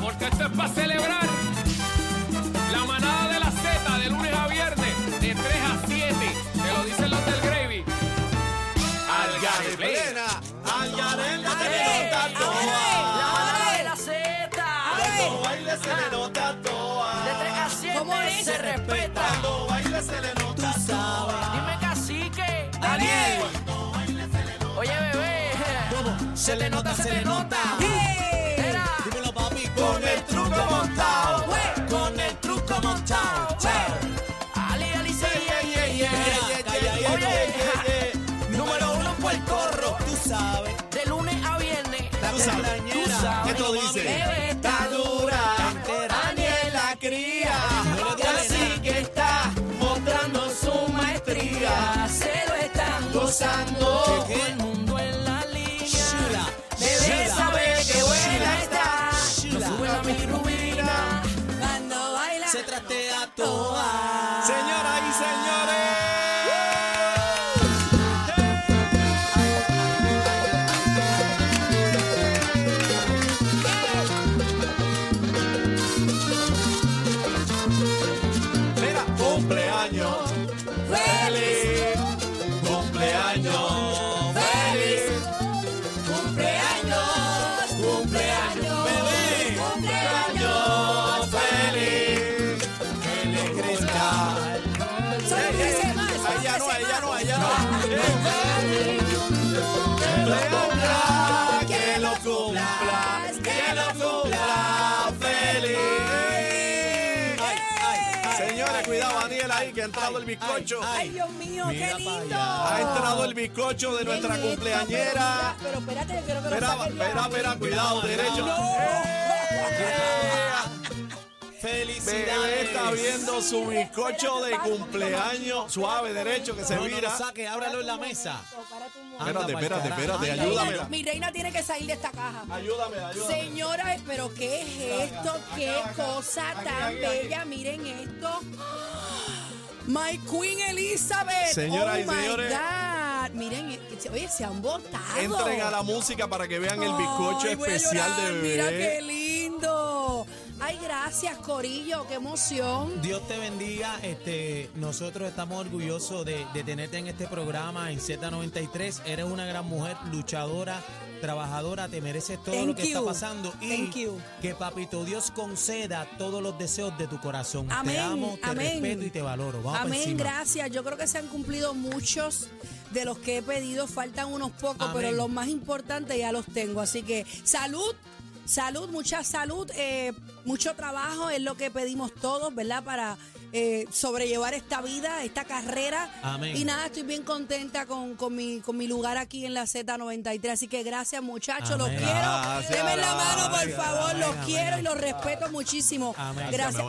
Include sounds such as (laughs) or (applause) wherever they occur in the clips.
Porque esto es para celebrar la manada de la Z de lunes a viernes, de 3 a 7. Te lo dicen los del Gravy. Al Garibay. Plena, al Yarel no se le nota toa. de la Z. Cuando baile se le nota toa. De 3 a 7 ¿Cómo es? se respeta. Cuando baile se le Se le nota, se le nota. Era. Dímelo, papi. Con el truco montado. Con el truco montado. Ali, ali, yeah, yeah, yeah. Oye, número uno en Puerto Rico. Tú sabes. De lunes a viernes. La cumpleañera. sabes. ¿Qué tú dices? Bebé está dura. Daniel la cría. Así que está mostrando su maestría. Se lo están gozando. Baila. Se trastea toa. Ella no, que lo cumpla, que lo cumpla feliz. Señores, cuidado, Daniel ahí, que ha entrado el bizcocho. Ay, Dios mío, qué lindo. Ha entrado el bizcocho de nuestra cumpleañera. Pero, mira, pero espérate, yo quiero que lo Espera, espera, espera, cuidado, derecho. Bebé ¡Felicidades! está viendo su bizcocho de cumpleaños. Suave, derecho, que se No, no vira. saque, ábralo en la mesa. Anda Espérate, pa'l espérate, carajo. espérate, Mi ayúdame. Mi reina tiene que salir de esta caja. Ayúdame, ayúdame. Señora, pero ¿qué es esto? ¿Qué cosa tan bella? Miren esto. My Queen Elizabeth. Señoras oh y my señores. God. Miren, eh, oye, se han botado. Entren a la música para que vean el bizcocho Ay, voy a especial llorar, de Mira qué bebé. lindo. Ay, gracias, Corillo. Qué emoción. Dios te bendiga. Este, nosotros estamos orgullosos de, de tenerte en este programa en Z93. Eres una gran mujer, luchadora, trabajadora. Te mereces todo Thank lo que está pasando. Y Thank you. que Papito Dios conceda todos los deseos de tu corazón. Amén, Te amo, te amén. respeto y te valoro. Vamos Amén, gracias. Yo creo que se han cumplido muchos de los que he pedido. Faltan unos pocos, Amén. pero los más importantes ya los tengo. Así que salud. Salud, mucha salud, eh, mucho trabajo es lo que pedimos todos, ¿verdad? Para eh, sobrellevar esta vida, esta carrera. Amén. Y nada, estoy bien contenta con, con mi, con mi lugar aquí en la Z93. Así que gracias, muchachos, los quiero. Gracias, la mano, por gracias. favor, los Amén, quiero y los respeto muchísimo. Amén. Gracias.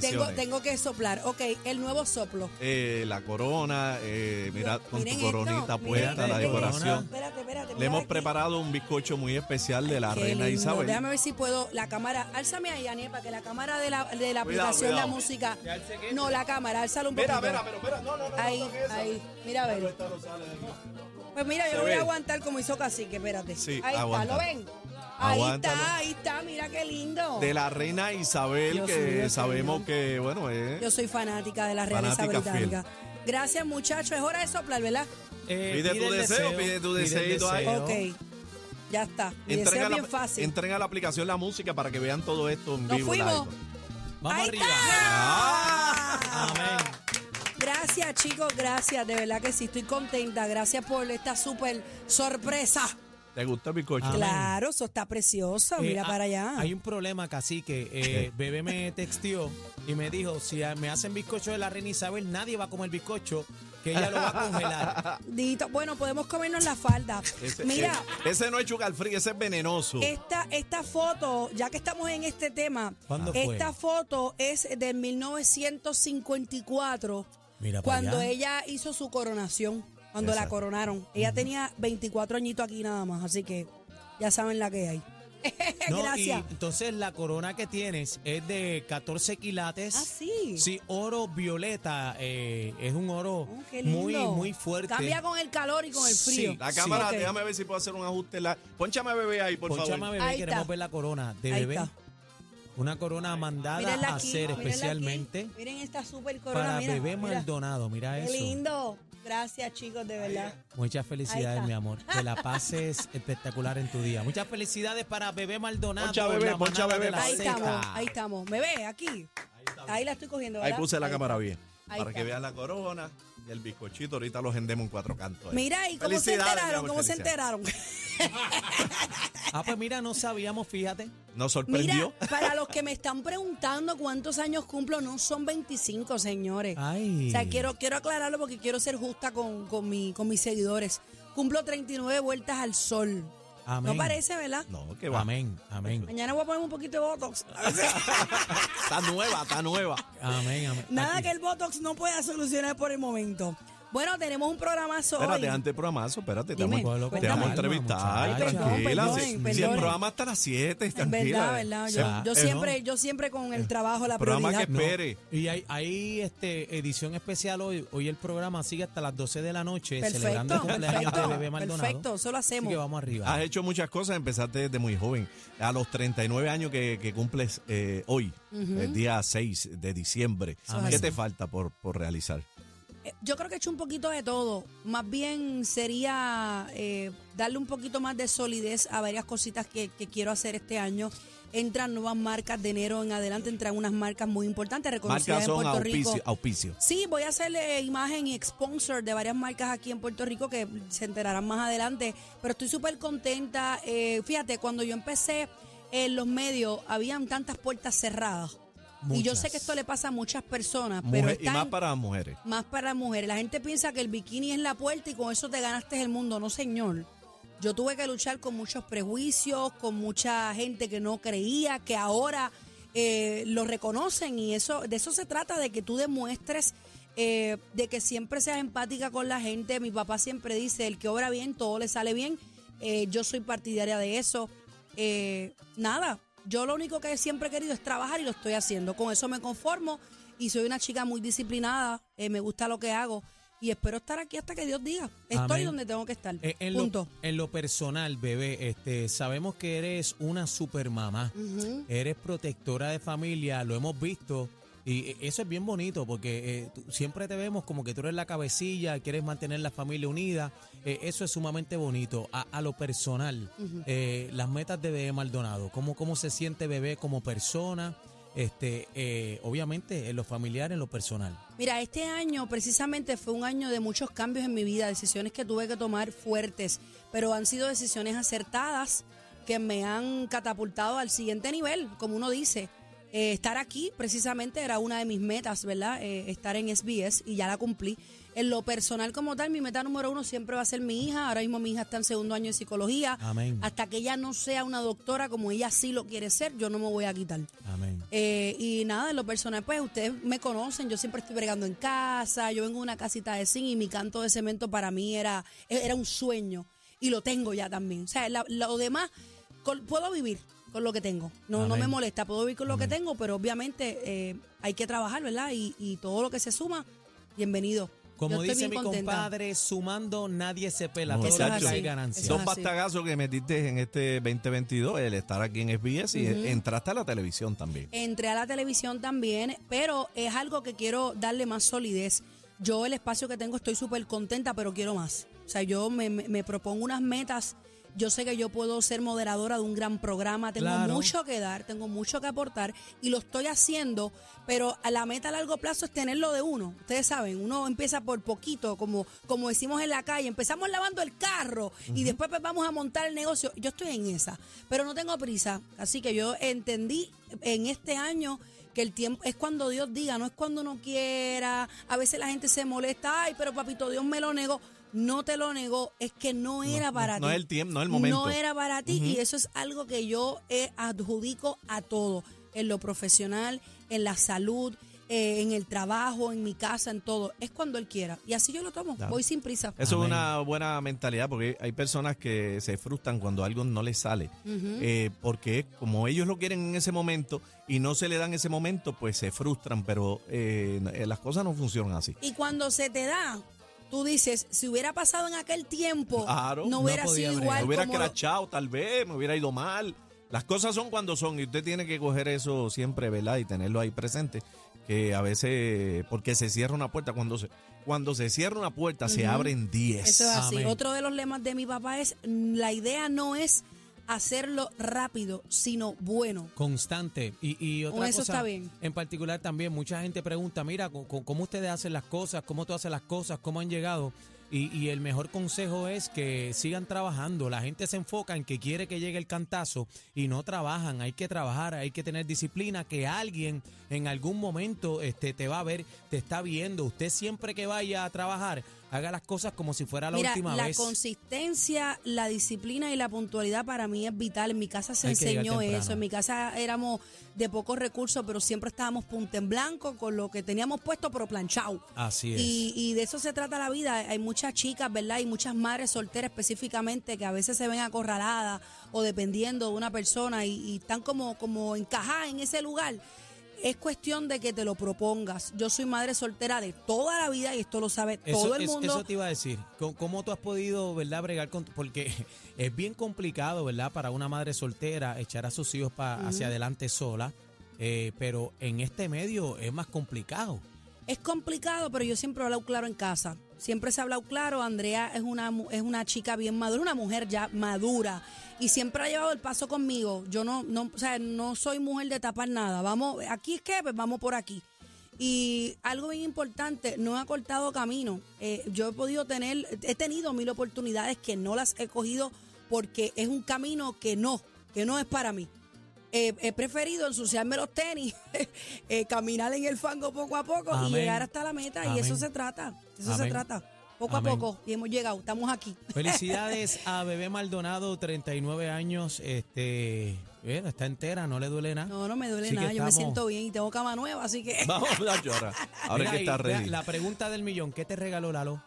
Tengo, tengo que soplar. Ok, el nuevo soplo. Eh, la corona, eh, mira con tu coronita esto, puesta, miren la decoración. Espérate, espérate. Le hemos aquí. preparado un bizcocho muy especial de la Qué reina lindo. Isabel. Déjame ver si puedo. La cámara. Álzame ahí, Aniel, para que la cámara de la, de la Cuidado, aplicación cuidado. La Música. No, la cámara, álzala un Mira, poquito. mira, pero espera, no, no, no. Ahí, no ahí. Mira, a ver. Esta no sale de aquí. Pues mira, yo Se lo voy a aguantar como hizo Cacique, espérate. Sí, ahí aguanta. está, ¿lo ven? Ahí Aguántalo. está, ahí está, mira qué lindo. De la reina Isabel, Dios que mío, sabemos señor. que, bueno, es. Yo soy fanática de la realeza Fanática británica. Gracias, muchachos. Es hora de soplar, ¿verdad? Eh, Pide tu el deseo, pide tu el deseito ahí. deseo. Ok. Ya está. Mi deseo a, es la, bien fácil. entren a la aplicación La Música para que vean todo esto en Nos vivo. fuimos. Vamos Ahí arriba. está. Amén. Gracias, chicos, gracias. De verdad que sí, estoy contenta. Gracias por esta súper sorpresa. ¿Te gusta el bizcocho? Amén. Claro, eso está precioso. Eh, Mira ha- para allá. Hay un problema, cacique. Eh, bebé me texteó y me dijo, si me hacen bizcocho de la reina Isabel, nadie va a comer bizcocho, que ella lo va a congelar. (laughs) Dito, bueno, podemos comernos la falda. Ese, Mira, ese no es sugar free, ese es venenoso. esta, esta foto, ya que estamos en este tema, esta foto es de 1954, Mira cuando allá. ella hizo su coronación, cuando la coronaron. Ella tenía 24 añitos aquí nada más, así que ya saben la que hay. (laughs) No, Gracias. Y entonces la corona que tienes es de 14 quilates. Ah, sí. Sí, oro violeta. eh, es un oro Oh, qué muy, lindo. muy fuerte. Cambia con el calor y con el frío. Sí, La Sí. cámara, Ok. déjame ver si puedo hacer un ajuste. en La... Pónchame a bebé ahí, por Ponchame a favor. bebé, Ahí queremos está. ver la corona de Ahí bebé. está. Una corona mandada a hacer especialmente aquí. Miren esta super corona. para mira, bebé mira. Maldonado. Mira Qué eso. lindo. Gracias, chicos, de verdad. Muchas Ahí felicidades, mi amor. (laughs) Que la pases espectacular en tu día. Muchas felicidades para Bebé Maldonado. Poncha, bebé, manada bebé, Ahí Zeta. estamos, ahí estamos. ¿Me ve aquí? Ahí la estoy cogiendo, Ahí puse la cámara está. bien. Ahí para que vean la corona y el bizcochito. Ahorita los gendemos en cuatro cantos. Mira, ¿y cómo se enteraron? ¿Cómo se enteraron? (laughs) Ah, pues mira, no sabíamos, fíjate. Nos Mira, sorprendió. para los que me (laughs) están preguntando cuántos años cumplo, no son 25, señores. Ay. O sea, quiero, quiero aclararlo porque quiero ser justa con, con, mi, con mis seguidores. Cumplo 39 vueltas al sol. Amén. No parece, ¿verdad? No, que va. Amén, amén. Mañana voy a poner un poquito de Botox. (laughs) Está nueva, está nueva. Amén, amén. Nada Aquí. que el Botox no pueda solucionar por el momento. Bueno, tenemos un programazo Espérate, hoy. antes del programazo, espérate, te Dime, vamos, te vamos a entrevistar. Ay, perdón, tranquila. perdonen, si, si perdonen. el programa hasta las 7, Es tranquila. verdad, verdad. Yo, yo eh, siempre, yo siempre con el trabajo, la programa prioridad. que No, espere. Y hay, hay este, edición especial hoy. Hoy el programa sigue hasta las 12 de la noche celebrando el Perfecto, cumpleaños perfecto, de Bebé Maldonado. perfecto, eso lo Así hacemos. que vamos arriba. Has hecho muchas cosas, empezaste desde muy joven. A los 39 años que, que cumples eh, hoy, el día 6 de diciembre, Amén. ¿qué te falta por, por realizar? Eh, Yo creo que he hecho un poquito de todo. Más bien sería eh, darle un poquito más de solidez a varias cositas que, que quiero hacer este año. entran nuevas marcas de enero en adelante, entran unas marcas muy importantes reconocidas Marcas en Puerto Rico. auspicio, auspicio. Sí, voy a hacerle imagen y sponsor de varias marcas aquí en Puerto Rico que se enterarán más adelante, pero estoy súper contenta. Eh, fíjate, cuando yo empecé en los medios, habían tantas puertas cerradas. Y yo sé que esto le pasa a muchas personas, pero Mujer- y están más para mujeres. más para mujeres. La gente piensa que el bikini es la puerta y con eso te ganaste el mundo. No, señor. Yo tuve que luchar con muchos prejuicios, con mucha gente que no creía, que ahora eh, lo reconocen y eso de eso se trata, de que tú demuestres eh, de que siempre seas empática con la gente. Mi papá siempre dice, el que obra bien, todo le sale bien. Eh, yo soy partidaria de eso. Eh, nada, yo lo único que siempre he querido es trabajar y lo estoy haciendo. Con eso me conformo y soy una chica muy disciplinada. eh, me gusta lo que hago y espero estar aquí hasta que Dios diga. Estoy Amén. donde tengo que estar. Eh, en, Punto. Lo, en lo personal, bebé, este, sabemos que eres una supermamá. Eres protectora de familia, lo hemos visto. Y eh, eso es bien bonito porque eh, siempre te vemos como que tú eres la cabecilla, quieres mantener la familia unida. Eh, eso es sumamente bonito. A, a lo personal, eh, las metas de Bebé Maldonado, ¿cómo, cómo se siente Bebé como persona? Este, eh, obviamente en lo familiar, en lo personal. Mira, este año precisamente fue un año de muchos cambios en mi vida, decisiones que tuve que tomar fuertes, pero han sido decisiones acertadas que me han catapultado al siguiente nivel, como uno dice. Eh, estar aquí precisamente era una de mis metas, ¿verdad? Eh, estar en SBS y ya la cumplí. En lo personal como tal, mi meta número uno siempre va a ser mi hija. Ahora mismo mi hija está en segundo año de psicología. Amén. Hasta que ella no sea una doctora como ella sí lo quiere ser, yo no me voy a quitar. Amén. Eh, y nada, en lo personal, pues ustedes me conocen, yo siempre estoy bregando en casa, yo vengo de una casita de zinc y mi canto de cemento para mí era, era un sueño y lo tengo ya también. O sea, la- lo demás, puedo vivir con lo que tengo, no, no me molesta, puedo vivir con lo que tengo, pero obviamente eh, hay que trabajar, ¿verdad? Y, y todo lo que se suma, bienvenido. Como Yo estoy dice mi contenta. compadre, sumando nadie se pela. No, Todo hay ganancia. Dos bastagazos que metiste en este 2022, el estar aquí en SBS y entraste a la televisión también. Entré a la televisión también, pero es algo que quiero darle más solidez. Yo el espacio que tengo estoy súper contenta, pero quiero más. O sea, yo me, me- me propongo unas metas. Yo sé que yo puedo ser moderadora de un gran programa, tengo Claro. mucho que dar, tengo mucho que aportar y lo estoy haciendo, pero a la meta a largo plazo es tenerlo de uno. Ustedes saben, uno empieza por poquito, como, como decimos en la calle, empezamos lavando el carro y después pues, vamos a montar el negocio. Yo estoy en esa, pero no tengo prisa. Así que yo entendí en este año que el tiempo es cuando Dios diga, no es cuando uno quiera. A veces la gente se molesta, ay, pero papito, Dios me lo negó. No te lo negó, es que no era no, para ti. no es el tiempo, no es el momento. No era para ti y eso es algo que yo eh, adjudico a todo, en lo profesional, en la salud, eh, en el trabajo, en mi casa, en todo. Es cuando Él quiera. Y así yo lo tomo, Claro. voy sin prisa. Eso Amén. es una buena mentalidad porque hay personas que se frustran cuando algo no les sale. Eh, porque como ellos lo quieren en ese momento y no se le dan ese momento, pues se frustran, pero las cosas no funcionan así. Y cuando se te da, tú dices, si hubiera pasado en aquel tiempo, Claro. no hubiera sido bregar. igual me hubiera como crachado tal vez, me hubiera ido mal. Las cosas son cuando son y usted tiene que coger eso siempre, ¿verdad? Y tenerlo ahí presente. Que a veces, porque se cierra una puerta, cuando se, cuando se cierra una puerta, se abren 10. Eso es así. Amén. Otro de los lemas de mi papá es, la idea no es hacerlo rápido, sino bueno. constante. Y, y otra Con eso cosa está bien. en particular también, mucha gente pregunta, mira, ¿cómo ustedes hacen las cosas? ¿Cómo tú haces las cosas? ¿Cómo han llegado? Y, y el mejor consejo es que sigan trabajando. La gente se enfoca en que quiere que llegue el cantazo y no trabajan. Hay que trabajar, hay que tener disciplina, que alguien en algún momento este, te va a ver, te está viendo. Usted siempre que vaya a trabajar, haga las cosas como si fuera la Mira, última la vez. consistencia, la disciplina y la puntualidad para mí es vital. En mi casa se Hay que llegar enseñó temprano. eso. En mi casa éramos de pocos recursos, pero siempre estábamos punta en blanco con lo que teníamos puesto, pero planchado. Así es. Y, y de eso se trata la vida. Hay muchas chicas, ¿verdad? Y muchas madres solteras específicamente que a veces se ven acorraladas o dependiendo de una persona y, y están como, como encajadas en ese lugar. Es cuestión de que te lo propongas. Yo soy madre soltera de toda la vida y esto lo sabe Eso, todo el mundo. eso te iba a decir. ¿Cómo, cómo tú has podido, verdad, bregar con.? Porque (laughs) es bien complicado, ¿verdad, para una madre soltera echar a sus hijos pa- hacia adelante sola. eh, pero en este medio es más complicado. Es complicado, pero yo siempre he hablado claro en casa. Siempre se ha hablado claro. Andrea es una, es una chica bien madura, una mujer ya madura. Y siempre ha llevado el paso conmigo. Yo no, no, o sea, no soy mujer de tapar nada. Vamos, aquí es que, pues vamos por aquí. Y algo bien importante, no ha cortado camino. Eh, yo he podido tener, he tenido mil oportunidades que no las he cogido porque es un camino que no, que no es para mí. Eh, he preferido ensuciarme los tenis, (laughs) eh, caminar en el fango poco a poco y llegar hasta la meta. Y eso se trata, eso se trata. Poco Amén. a poco. Y hemos llegado, estamos aquí. (laughs) Felicidades a Bebé Maldonado, 39 años. Este, bueno, está entera, no le duele nada. No, no me duele Así nada, yo me siento bien y tengo cama nueva, así que Vamos a llorar. (laughs) Ahora Mira, que está ready. La pregunta del millón, ¿qué te regaló Lalo?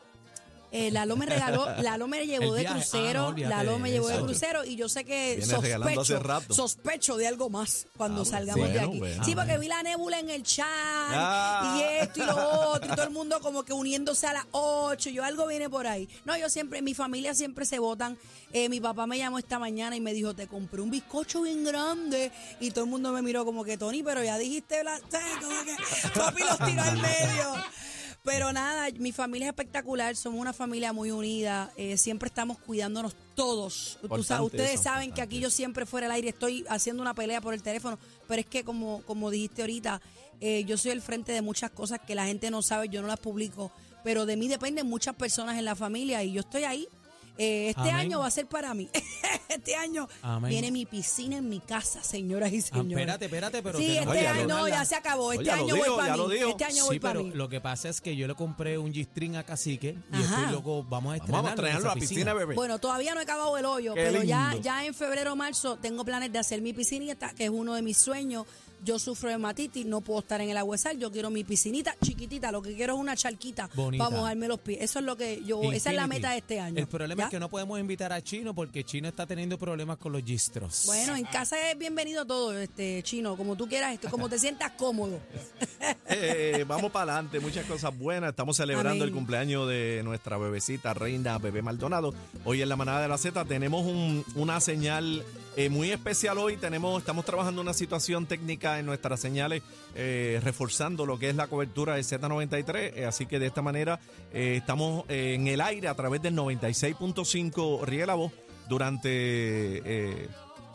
Eh, Lalo me regaló, Lalo me llevó de. Ah, crucero, no, Lalo me llevó de crucero y yo sé que Viene sospecho, rato. sospecho de algo más cuando Ah, salgamos de aquí. bueno. Sí, porque vi la nébula en el chat Ah. y esto y lo otro y todo el (laughs) mundo como que uniéndose a las 8, yo algo viene por ahí. No, yo siempre, mi familia siempre se votan. Eh, mi papá me llamó esta mañana y me dijo, te compré un bizcocho bien grande y todo el mundo me miró como que, Tony, pero ya dijiste, la, ¿sabes? como que papi los tiró al medio. Pero nada, mi familia es espectacular, somos una familia muy unida, eh, siempre estamos cuidándonos todos. Tú sabes, ustedes eso, saben que aquí yo siempre fuera del aire estoy haciendo una pelea por el teléfono, pero es que como, como dijiste ahorita, eh, yo soy el frente de muchas cosas que la gente no sabe, yo no las publico, pero de mí dependen muchas personas en la familia y yo estoy ahí. Eh, este Amén. año va a ser para mí. (laughs) este año Amén. viene mi piscina en mi casa, señoras y Ah, señores. espérate, espérate, pero sí, este Oye, año ya no, lo- ya se acabó. Oye, Este lo año dijo, voy para mí. Este año voy Sí, para pero mí. lo que pasa es que yo le compré un G-string a Cacique y Ajá. estoy loco, vamos a estrenarlo, Vamos a traerlo a la esa piscina, bebé. Bueno, todavía no he acabado el hoyo, Qué pero ya, lindo. ya en febrero o marzo tengo planes de hacer mi piscinita, que es uno de mis sueños. Yo sufro de hematitis, no puedo estar en el sal. Yo quiero mi piscinita chiquitita, lo que quiero es una charquita Bonita. para mojarme los pies. Eso es lo que yo, esa es la meta de este año. El problema ¿Ya? es que no podemos invitar a Chino porque Chino está teniendo problemas con los gistros. Bueno, en casa es bienvenido todo, este chino, como tú quieras, esto, como te sientas cómodo. Eh, vamos para adelante, muchas cosas buenas. Estamos celebrando Amén. el cumpleaños de nuestra bebecita reina Bebé Maldonado. Hoy en la manada de la Z tenemos un- una señal eh, muy especial hoy. Tenemos, estamos trabajando una situación técnica en nuestras señales, eh, reforzando lo que es la cobertura de Z93. eh, así que de esta manera estamos en el aire a través del 96.5 Riega la Voz durante,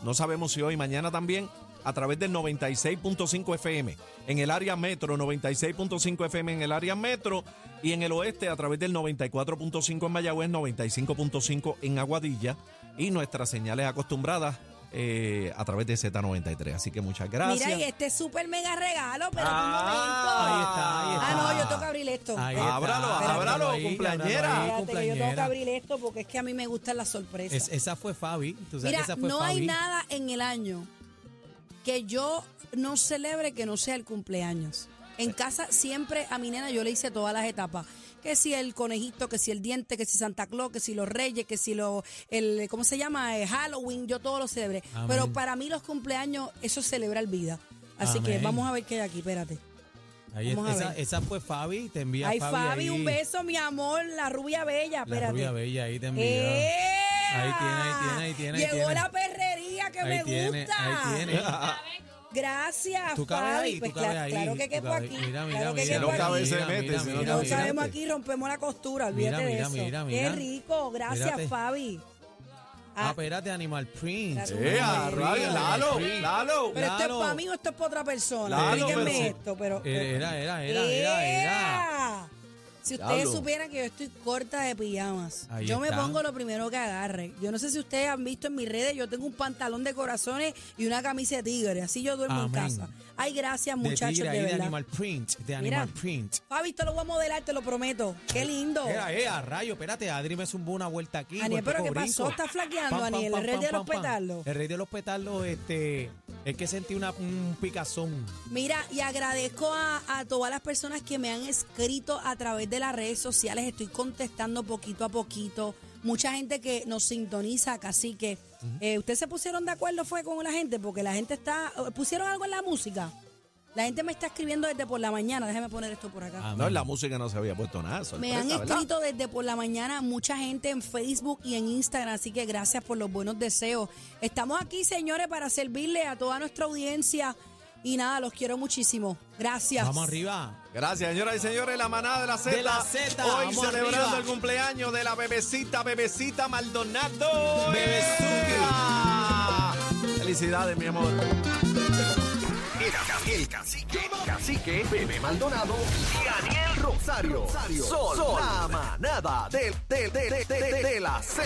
no sabemos si hoy, mañana también, a través del 96.5 FM en el área metro, 96.5 FM en el área metro y en el oeste a través del 94.5 en Mayagüez, 95.5 en Aguadilla y nuestras señales acostumbradas eh, a través de Z93. Así que muchas gracias. Mira, y este súper mega regalo, pero Ah, un momento. ahí está, ahí Ah, está. no, yo tengo que abrir esto. Ahí está. Ábralo, Ábralo ábralo, ahí, cumpleañera. ábralo ahí, espérate, que yo tengo que abrir esto porque es que a mí me gustan las sorpresas. Es- esa fue Fabi. Tú sabes Mira, que esa fue no Fabi. hay nada en el año que yo no celebre que no sea el cumpleaños. En casa siempre a mi nena yo le hice todas las etapas. Que si el conejito, que si el diente, que si Santa Claus, que si los reyes, que si lo, el, ¿cómo se llama? Eh, Halloween, yo todo lo celebré. Amén. Pero para mí los cumpleaños, eso es celebrar vida. Así que vamos a ver qué hay aquí, espérate. Ahí a esa, fue Fabi. Te envía Ay, Fabi. Un beso, mi amor, la rubia bella, La espérate. rubia bella ahí te envía. ¡Ea! Ahí tiene, ahí tiene, ahí tiene, ahí Llegó tiene. la perrería que Ahí me tiene, gusta. ahí tiene. Gracias, Tú cabes Fabi. ahí, Pues tú cabes claro, ahí, claro que quepo aquí. mira, mira, claro que mira, quepo no cabe, aquí. se mira, mete, mira, si no mira, No mira. sabemos aquí, rompemos la costura, olvídate Mira, de mira, eso. mira, Qué mira. rico, gracias, Mírate. Fabi. Ah, Ah, espérate, Animal. Eh, a Ay, rayos, Dios. Lalo, Lalo. pero esto es para mí o esto es para otra persona. Lalo, Explíquenme pero- esto, pero. Era, era, era, era, era. ¡Ea! Si ustedes Diablo. supieran que yo estoy corta de pijamas, Ahí yo me está. pongo lo primero que agarre. Yo no sé si ustedes han visto en mis redes, yo tengo un pantalón de corazones y una camisa de tigre. Así yo duermo en Amén. casa. Ay, gracias, De muchachos, tigre de, ahí de verdad. Animal Print. De Mira. Animal Print. Fabi, te lo voy a modelar, te lo prometo. Qué lindo. Era, eh, a rayo, espérate, Adri me zumbó una vuelta aquí. Aniel, pero ¿qué pasó? ¿Estás flaqueando, Aniel? El rey de los petardos. El rey de los petardos, este, es que sentí una, un picazón. Mira, y agradezco a, a todas las personas que me han escrito a través de las redes sociales. Estoy contestando poquito a poquito. Mucha gente que nos sintoniza, casi que ¿Ustedes se pusieron de acuerdo fue con la gente? Porque la gente está... ¿Pusieron algo en la música? La gente me está escribiendo desde por la mañana. Déjame poner esto por acá. Ah, No, en la música no se había puesto nada. Me han ¿verdad? escrito desde por la mañana mucha gente en Facebook y en Instagram, así que gracias por los buenos deseos. Estamos aquí, señores, para servirle a toda nuestra audiencia Y nada, los quiero muchísimo. Gracias. Vamos arriba. Gracias, señoras y señores, la manada de la Z. De la Z, Hoy vamos celebrando arriba. el cumpleaños de la bebecita, bebecita Maldonado. Bebezuki. Felicidades, mi amor. El, el cacique, cacique, Bebé Maldonado y Daniel Rosario. Sol, la manada de, de, de, de la Z.